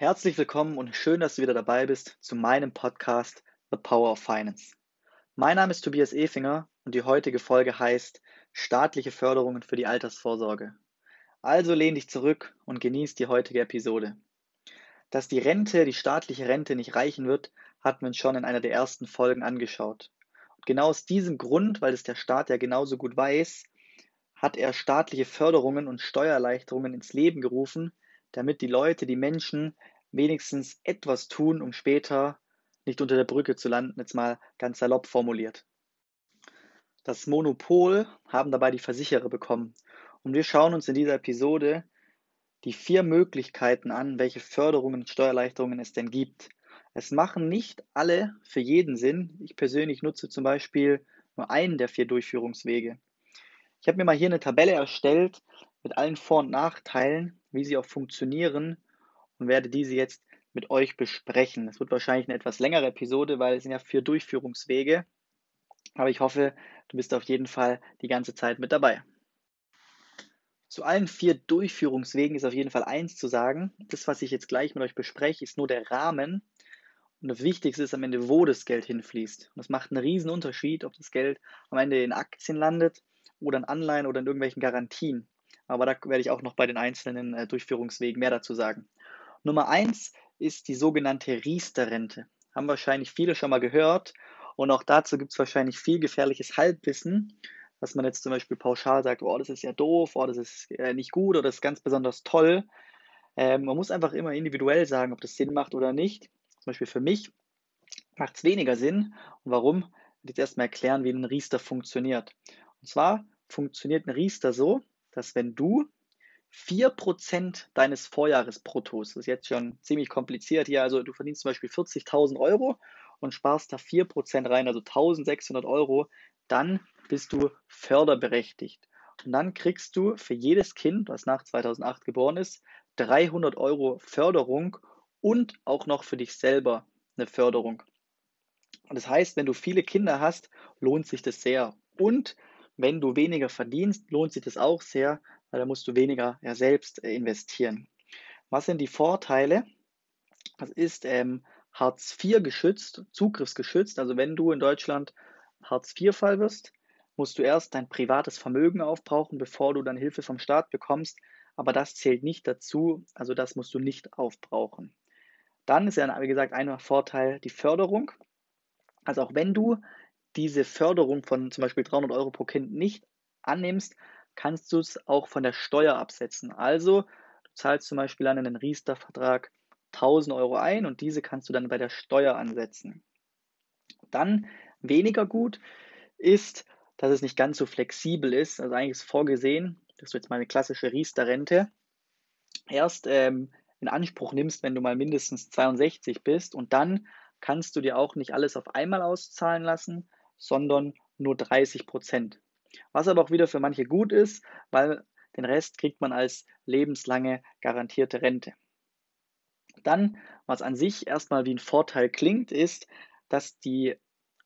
Herzlich willkommen und schön, dass du wieder dabei bist zu meinem Podcast The Power of Finance. Mein Name ist Tobias Efinger und die heutige Folge heißt Staatliche Förderungen für die Altersvorsorge. Also lehn dich zurück und genieß die heutige Episode. Dass die Rente, die staatliche Rente nicht reichen wird, hatten wir uns schon in einer der ersten Folgen angeschaut. Und genau aus diesem Grund, weil es der Staat ja genauso gut weiß, hat er staatliche Förderungen und Steuererleichterungen ins Leben gerufen, damit die Leute, die Menschen wenigstens etwas tun, um später nicht unter der Brücke zu landen, jetzt mal ganz salopp formuliert. Das Monopol haben dabei die Versicherer bekommen. Und wir schauen uns in dieser Episode die vier Möglichkeiten an, welche Förderungen und Steuererleichterungen es denn gibt. Es machen nicht alle für jeden Sinn. Ich persönlich nutze zum Beispiel nur einen der vier Durchführungswege. Ich habe mir mal hier eine Tabelle erstellt mit allen Vor- und Nachteilen, wie sie auch funktionieren und werde diese jetzt mit euch besprechen. Es wird wahrscheinlich eine etwas längere Episode, weil es sind ja vier Durchführungswege. Aber ich hoffe, du bist auf jeden Fall die ganze Zeit mit dabei. Zu allen vier Durchführungswegen ist auf jeden Fall eins zu sagen. Das, was ich jetzt gleich mit euch bespreche, ist nur der Rahmen. Und das Wichtigste ist am Ende, wo das Geld hinfließt. Und das macht einen riesen Unterschied, ob das Geld am Ende in Aktien landet oder in Anleihen oder in irgendwelchen Garantien. Aber da werde ich auch noch bei den einzelnen äh, Durchführungswegen mehr dazu sagen. Nummer eins ist die sogenannte Riester-Rente. Haben wahrscheinlich viele schon mal gehört. Und auch dazu gibt es wahrscheinlich viel gefährliches Halbwissen, dass man jetzt zum Beispiel pauschal sagt, oh, das ist ja doof, oh, das ist äh, nicht gut oder das ist ganz besonders toll. Ähm, man muss einfach immer individuell sagen, ob das Sinn macht oder nicht. Zum Beispiel für mich macht es weniger Sinn. Und warum? Ich werde jetzt erstmal erklären, wie ein Riester funktioniert. Und zwar funktioniert ein Riester so, dass wenn du 4% deines Vorjahresbruttos, das ist jetzt schon ziemlich kompliziert hier, also du verdienst zum Beispiel 40.000 Euro und sparst da 4% rein, also 1.600 Euro, dann bist du förderberechtigt. Und dann kriegst du für jedes Kind, das nach 2008 geboren ist, 300 Euro Förderung und auch noch für dich selber eine Förderung. Und das heißt, wenn du viele Kinder hast, lohnt sich das sehr. Und wenn du weniger verdienst, lohnt sich das auch sehr, weil da musst du weniger ja, selbst äh, investieren. Was sind die Vorteile? Das ist ähm, Hartz IV geschützt, zugriffsgeschützt. Also wenn du in Deutschland Hartz IV-Fall wirst, musst du erst dein privates Vermögen aufbrauchen, bevor du dann Hilfe vom Staat bekommst. Aber das zählt nicht dazu, also das musst du nicht aufbrauchen. Dann ist ja, wie gesagt, ein Vorteil die Förderung. Also auch wenn du diese Förderung von zum Beispiel 300 Euro pro Kind nicht annimmst, kannst du es auch von der Steuer absetzen. Also du zahlst zum Beispiel an einen Riester-Vertrag 1000 Euro ein und diese kannst du dann bei der Steuer ansetzen. Dann weniger gut ist, dass es nicht ganz so flexibel ist. Also eigentlich ist vorgesehen, dass du jetzt mal eine klassische Riester-Rente erst ähm, in Anspruch nimmst, wenn du mal mindestens 62 bist und dann kannst du dir auch nicht alles auf einmal auszahlen lassen, sondern nur 30 Prozent. Was aber auch wieder für manche gut ist, weil den Rest kriegt man als lebenslange garantierte Rente. Dann, was an sich erstmal wie ein Vorteil klingt, ist, dass die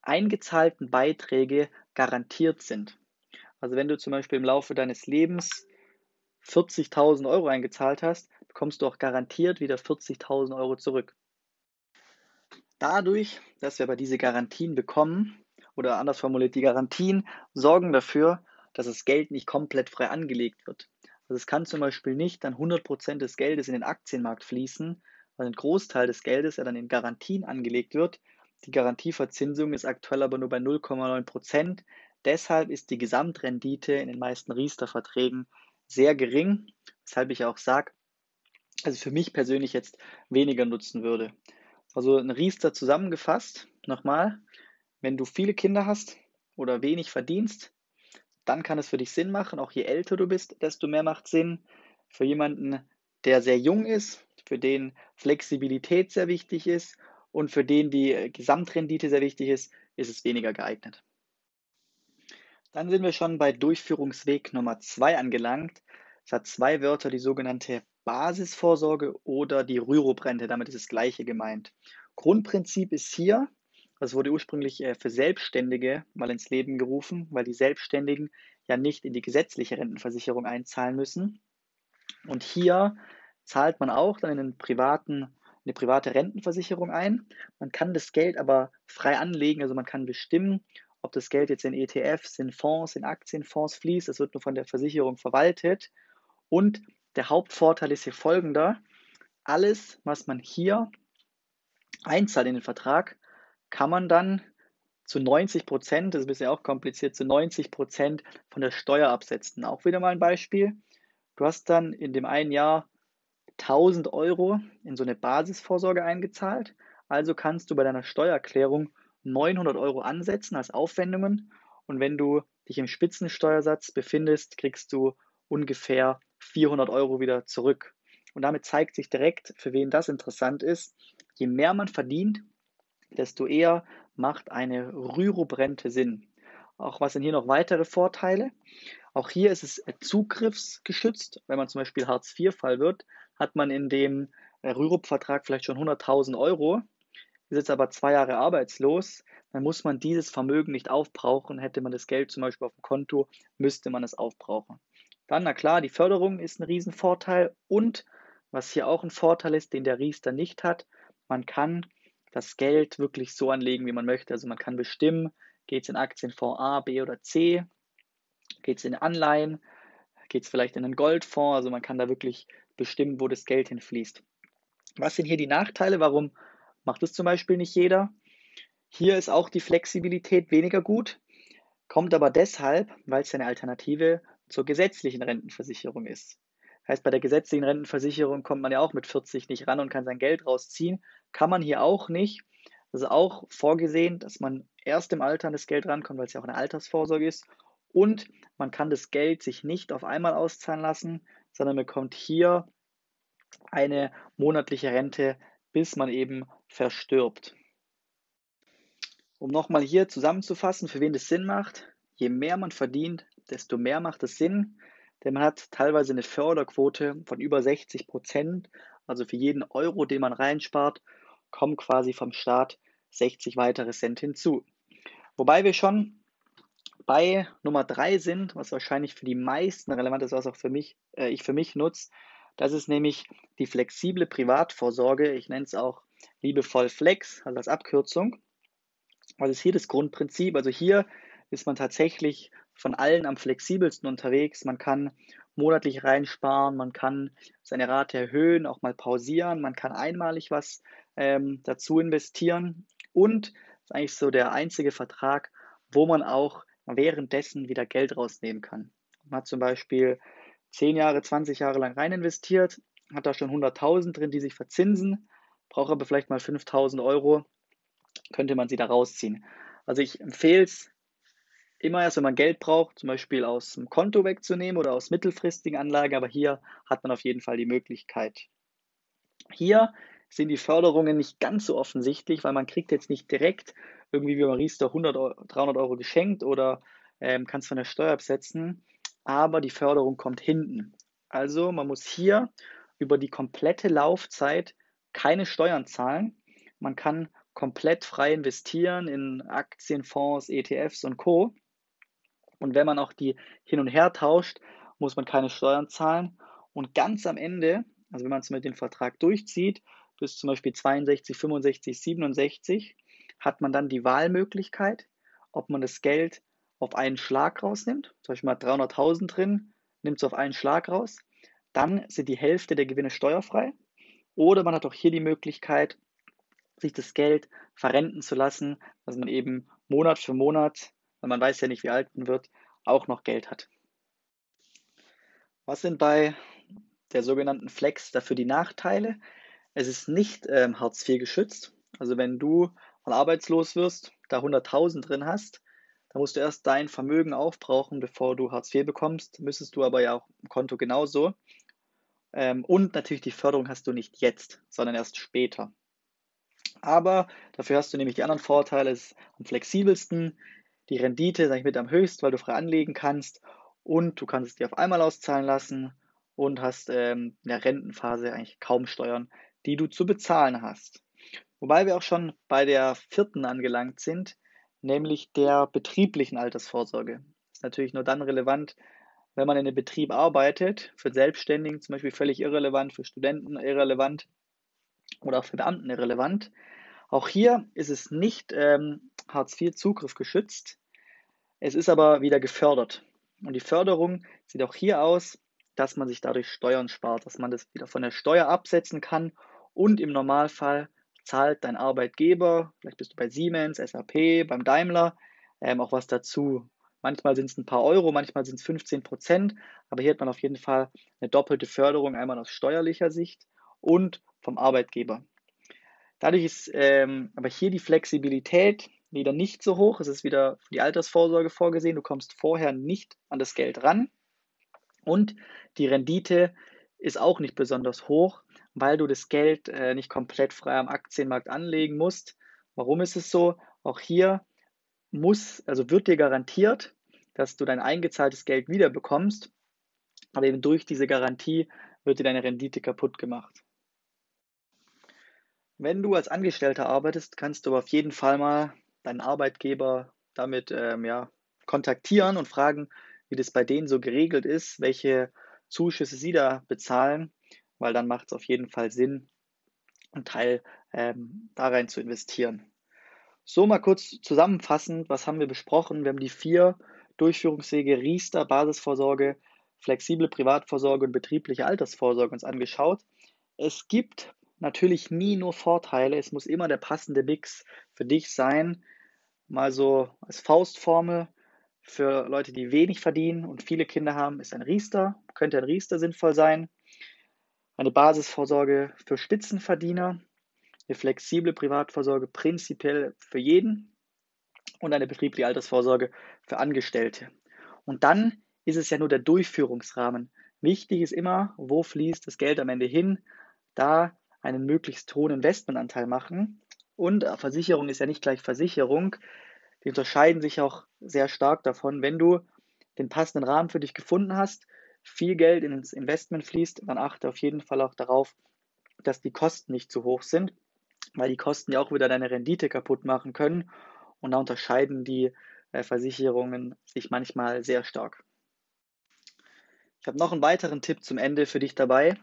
eingezahlten Beiträge garantiert sind. Also wenn du zum Beispiel im Laufe deines Lebens 40.000 Euro eingezahlt hast, bekommst du auch garantiert wieder 40.000 Euro zurück. Dadurch, dass wir aber diese Garantien bekommen, oder anders formuliert, die Garantien sorgen dafür, dass das Geld nicht komplett frei angelegt wird. Also es kann zum Beispiel nicht dann 100% des Geldes in den Aktienmarkt fließen, weil ein Großteil des Geldes ja dann in Garantien angelegt wird. Die Garantieverzinsung ist aktuell aber nur bei 0,9%. Deshalb ist die Gesamtrendite in den meisten Riester-Verträgen sehr gering, weshalb ich auch sage, also für mich persönlich jetzt weniger nutzen würde. Also ein Riester zusammengefasst, nochmal, wenn du viele Kinder hast oder wenig verdienst, dann kann es für dich Sinn machen. Auch je älter du bist, desto mehr macht Sinn. Für jemanden, der sehr jung ist, für den Flexibilität sehr wichtig ist und für den die Gesamtrendite sehr wichtig ist, ist es weniger geeignet. Dann sind wir schon bei Durchführungsweg Nummer zwei angelangt. Es hat zwei Wörter, die sogenannte Basisvorsorge oder die Rürup-Rente. Damit ist das gleiche gemeint. Grundprinzip ist hier, das wurde ursprünglich äh, für Selbstständige mal ins Leben gerufen, weil die Selbstständigen ja nicht in die gesetzliche Rentenversicherung einzahlen müssen. Und hier zahlt man auch dann in einen privaten eine private Rentenversicherung ein. Man kann das Geld aber frei anlegen, also man kann bestimmen, ob das Geld jetzt in ETFs, in Fonds, in Aktienfonds fließt. Das wird nur von der Versicherung verwaltet. Und der Hauptvorteil ist hier folgender. Alles, was man hier einzahlt in den Vertrag, kann man dann zu 90 Prozent, das ist bisher auch kompliziert, zu 90 Prozent von der Steuer absetzen. Auch wieder mal ein Beispiel. Du hast dann in dem einen Jahr 1000 Euro in so eine Basisvorsorge eingezahlt. Also kannst du bei deiner Steuererklärung 900 Euro ansetzen als Aufwendungen. Und wenn du dich im Spitzensteuersatz befindest, kriegst du ungefähr 400 Euro wieder zurück. Und damit zeigt sich direkt, für wen das interessant ist, je mehr man verdient, desto eher macht eine Rürup-Rente Sinn. Auch was sind hier noch weitere Vorteile? Auch hier ist es zugriffsgeschützt. Wenn man zum Beispiel Hartz-IV-Fall wird, hat man in dem Rürup-Vertrag vielleicht schon 100.000 Euro, ist jetzt aber zwei Jahre arbeitslos, dann muss man dieses Vermögen nicht aufbrauchen. Hätte man das Geld zum Beispiel auf dem Konto, müsste man es aufbrauchen. Dann, na klar, die Förderung ist ein Riesenvorteil und was hier auch ein Vorteil ist, den der Riester nicht hat, man kann das Geld wirklich so anlegen, wie man möchte. Also man kann bestimmen, geht es in Aktienfonds A, B oder C, geht es in Anleihen, geht es vielleicht in einen Goldfonds. Also man kann da wirklich bestimmen, wo das Geld hinfließt. Was sind hier die Nachteile? Warum macht es zum Beispiel nicht jeder? Hier ist auch die Flexibilität weniger gut, kommt aber deshalb, weil es eine Alternative zur gesetzlichen Rentenversicherung ist. Heißt, bei der gesetzlichen Rentenversicherung kommt man ja auch mit 40 nicht ran und kann sein Geld rausziehen. Kann man hier auch nicht. Das ist auch vorgesehen, dass man erst im Alter an das Geld rankommt, weil es ja auch eine Altersvorsorge ist. Und man kann das Geld sich nicht auf einmal auszahlen lassen, sondern bekommt hier eine monatliche Rente, bis man eben verstirbt. Um nochmal hier zusammenzufassen, für wen das Sinn macht, je mehr man verdient, desto mehr macht es Sinn, denn man hat teilweise eine Förderquote von über 60 Prozent. Also für jeden Euro, den man reinspart, kommen quasi vom Staat 60 weitere Cent hinzu. Wobei wir schon bei Nummer 3 sind, was wahrscheinlich für die meisten relevant ist, was auch für mich, äh, ich für mich nutze. Das ist nämlich die flexible Privatvorsorge. Ich nenne es auch liebevoll Flex, also als Abkürzung. Was ist hier das Grundprinzip? Also hier ist man tatsächlich von allen am flexibelsten unterwegs. Man kann monatlich reinsparen, man kann seine Rate erhöhen, auch mal pausieren, man kann einmalig was ähm, dazu investieren und ist eigentlich so der einzige Vertrag, wo man auch währenddessen wieder Geld rausnehmen kann. Man hat zum Beispiel 10 Jahre, 20 Jahre lang rein investiert, hat da schon 100.000 drin, die sich verzinsen, braucht aber vielleicht mal 5.000 Euro, könnte man sie da rausziehen. Also ich empfehle es, immer erst, wenn man Geld braucht, zum Beispiel aus dem Konto wegzunehmen oder aus mittelfristigen Anlagen, aber hier hat man auf jeden Fall die Möglichkeit. Hier sind die Förderungen nicht ganz so offensichtlich, weil man kriegt jetzt nicht direkt irgendwie wie Riester 100, Euro, 300 Euro geschenkt oder ähm, kann es von der Steuer absetzen, aber die Förderung kommt hinten. Also man muss hier über die komplette Laufzeit keine Steuern zahlen. Man kann komplett frei investieren in Aktienfonds, ETFs und Co. Und wenn man auch die hin und her tauscht, muss man keine Steuern zahlen. Und ganz am Ende, also wenn man es mit dem Vertrag durchzieht, bis zum Beispiel 62, 65, 67, hat man dann die Wahlmöglichkeit, ob man das Geld auf einen Schlag rausnimmt. Zum Beispiel mal 300.000 drin, nimmt es auf einen Schlag raus. Dann sind die Hälfte der Gewinne steuerfrei. Oder man hat auch hier die Möglichkeit, sich das Geld verrenten zu lassen, dass man eben Monat für Monat weil man weiß ja nicht, wie alt man wird, auch noch Geld hat. Was sind bei der sogenannten Flex dafür die Nachteile? Es ist nicht ähm, Hartz IV geschützt. Also wenn du mal arbeitslos wirst, da 100.000 drin hast, dann musst du erst dein Vermögen aufbrauchen, bevor du Hartz IV bekommst. Müsstest du aber ja auch im Konto genauso. Ähm, und natürlich die Förderung hast du nicht jetzt, sondern erst später. Aber dafür hast du nämlich die anderen Vorteile. Es ist am flexibelsten die Rendite, sage ich mit, am höchsten, weil du frei anlegen kannst und du kannst es dir auf einmal auszahlen lassen und hast ähm, in der Rentenphase eigentlich kaum Steuern, die du zu bezahlen hast. Wobei wir auch schon bei der vierten angelangt sind, nämlich der betrieblichen Altersvorsorge. Das ist natürlich nur dann relevant, wenn man in einem Betrieb arbeitet, für Selbstständigen zum Beispiel völlig irrelevant, für Studenten irrelevant. oder auch für Beamten irrelevant. Auch hier ist es nicht ähm, Hartz-IV-Zugriff geschützt, es ist aber wieder gefördert. Und die Förderung sieht auch hier aus, dass man sich dadurch Steuern spart, dass man das wieder von der Steuer absetzen kann und im Normalfall zahlt dein Arbeitgeber, vielleicht bist du bei Siemens, SAP, beim Daimler, ähm, auch was dazu. Manchmal sind es ein paar Euro, manchmal sind es 15 Prozent, aber hier hat man auf jeden Fall eine doppelte Förderung, einmal aus steuerlicher Sicht und vom Arbeitgeber. Dadurch ist ähm, aber hier die Flexibilität wieder nicht so hoch. Es ist wieder für die Altersvorsorge vorgesehen. Du kommst vorher nicht an das Geld ran. Und die Rendite ist auch nicht besonders hoch, weil du das Geld äh, nicht komplett frei am Aktienmarkt anlegen musst. Warum ist es so? Auch hier muss, also wird dir garantiert, dass du dein eingezahltes Geld wieder bekommst, aber eben durch diese Garantie wird dir deine Rendite kaputt gemacht. Wenn du als Angestellter arbeitest, kannst du aber auf jeden Fall mal deinen Arbeitgeber damit ähm, ja, kontaktieren und fragen, wie das bei denen so geregelt ist, welche Zuschüsse sie da bezahlen, weil dann macht es auf jeden Fall Sinn, einen Teil ähm, da rein zu investieren. So mal kurz zusammenfassend, was haben wir besprochen? Wir haben die vier Durchführungswege Riester, Basisvorsorge, flexible Privatvorsorge und betriebliche Altersvorsorge uns angeschaut. Es gibt natürlich nie nur Vorteile, es muss immer der passende Mix für dich sein. Mal so als Faustformel, für Leute, die wenig verdienen und viele Kinder haben, ist ein Riester, könnte ein Riester sinnvoll sein. Eine Basisvorsorge für Spitzenverdiener, eine flexible Privatvorsorge prinzipiell für jeden und eine betriebliche Altersvorsorge für Angestellte. Und dann ist es ja nur der Durchführungsrahmen. Wichtig ist immer, wo fließt das Geld am Ende hin, da einen möglichst hohen Investmentanteil machen. Und Versicherung ist ja nicht gleich Versicherung. Die unterscheiden sich auch sehr stark davon. Wenn du den passenden Rahmen für dich gefunden hast, viel Geld ins Investment fließt, dann achte auf jeden Fall auch darauf, dass die Kosten nicht zu hoch sind, weil die Kosten ja auch wieder deine Rendite kaputt machen können. Und da unterscheiden die äh, Versicherungen sich manchmal sehr stark. Ich habe noch einen weiteren Tipp zum Ende für dich dabei.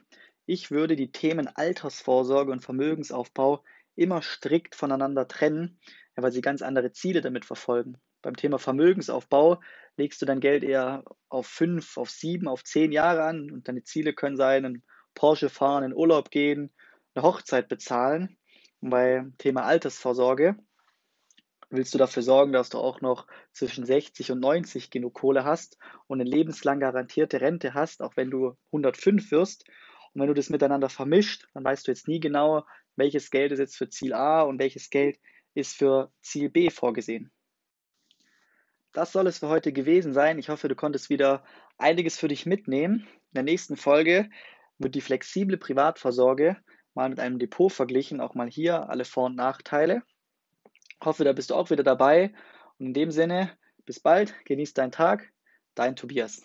Ich würde die Themen Altersvorsorge und Vermögensaufbau immer strikt voneinander trennen, weil sie ganz andere Ziele damit verfolgen. Beim Thema Vermögensaufbau legst du dein Geld eher auf fünf, auf sieben, auf zehn Jahre an und deine Ziele können sein, einen Porsche fahren, in Urlaub gehen, eine Hochzeit bezahlen. Und beim Thema Altersvorsorge willst du dafür sorgen, dass du auch noch zwischen 60 und 90 genug Kohle hast und eine lebenslang garantierte Rente hast, auch wenn du 105 wirst. Und wenn du das miteinander vermischt, dann weißt du jetzt nie genau, welches Geld ist jetzt für Ziel A und welches Geld ist für Ziel B vorgesehen. Das soll es für heute gewesen sein. Ich hoffe, du konntest wieder einiges für dich mitnehmen. In der nächsten Folge wird die flexible Privatvorsorge mal mit einem Depot verglichen, auch mal hier alle Vor- und Nachteile. Ich hoffe, da bist du auch wieder dabei. Und in dem Sinne, bis bald, genieß deinen Tag, dein Tobias.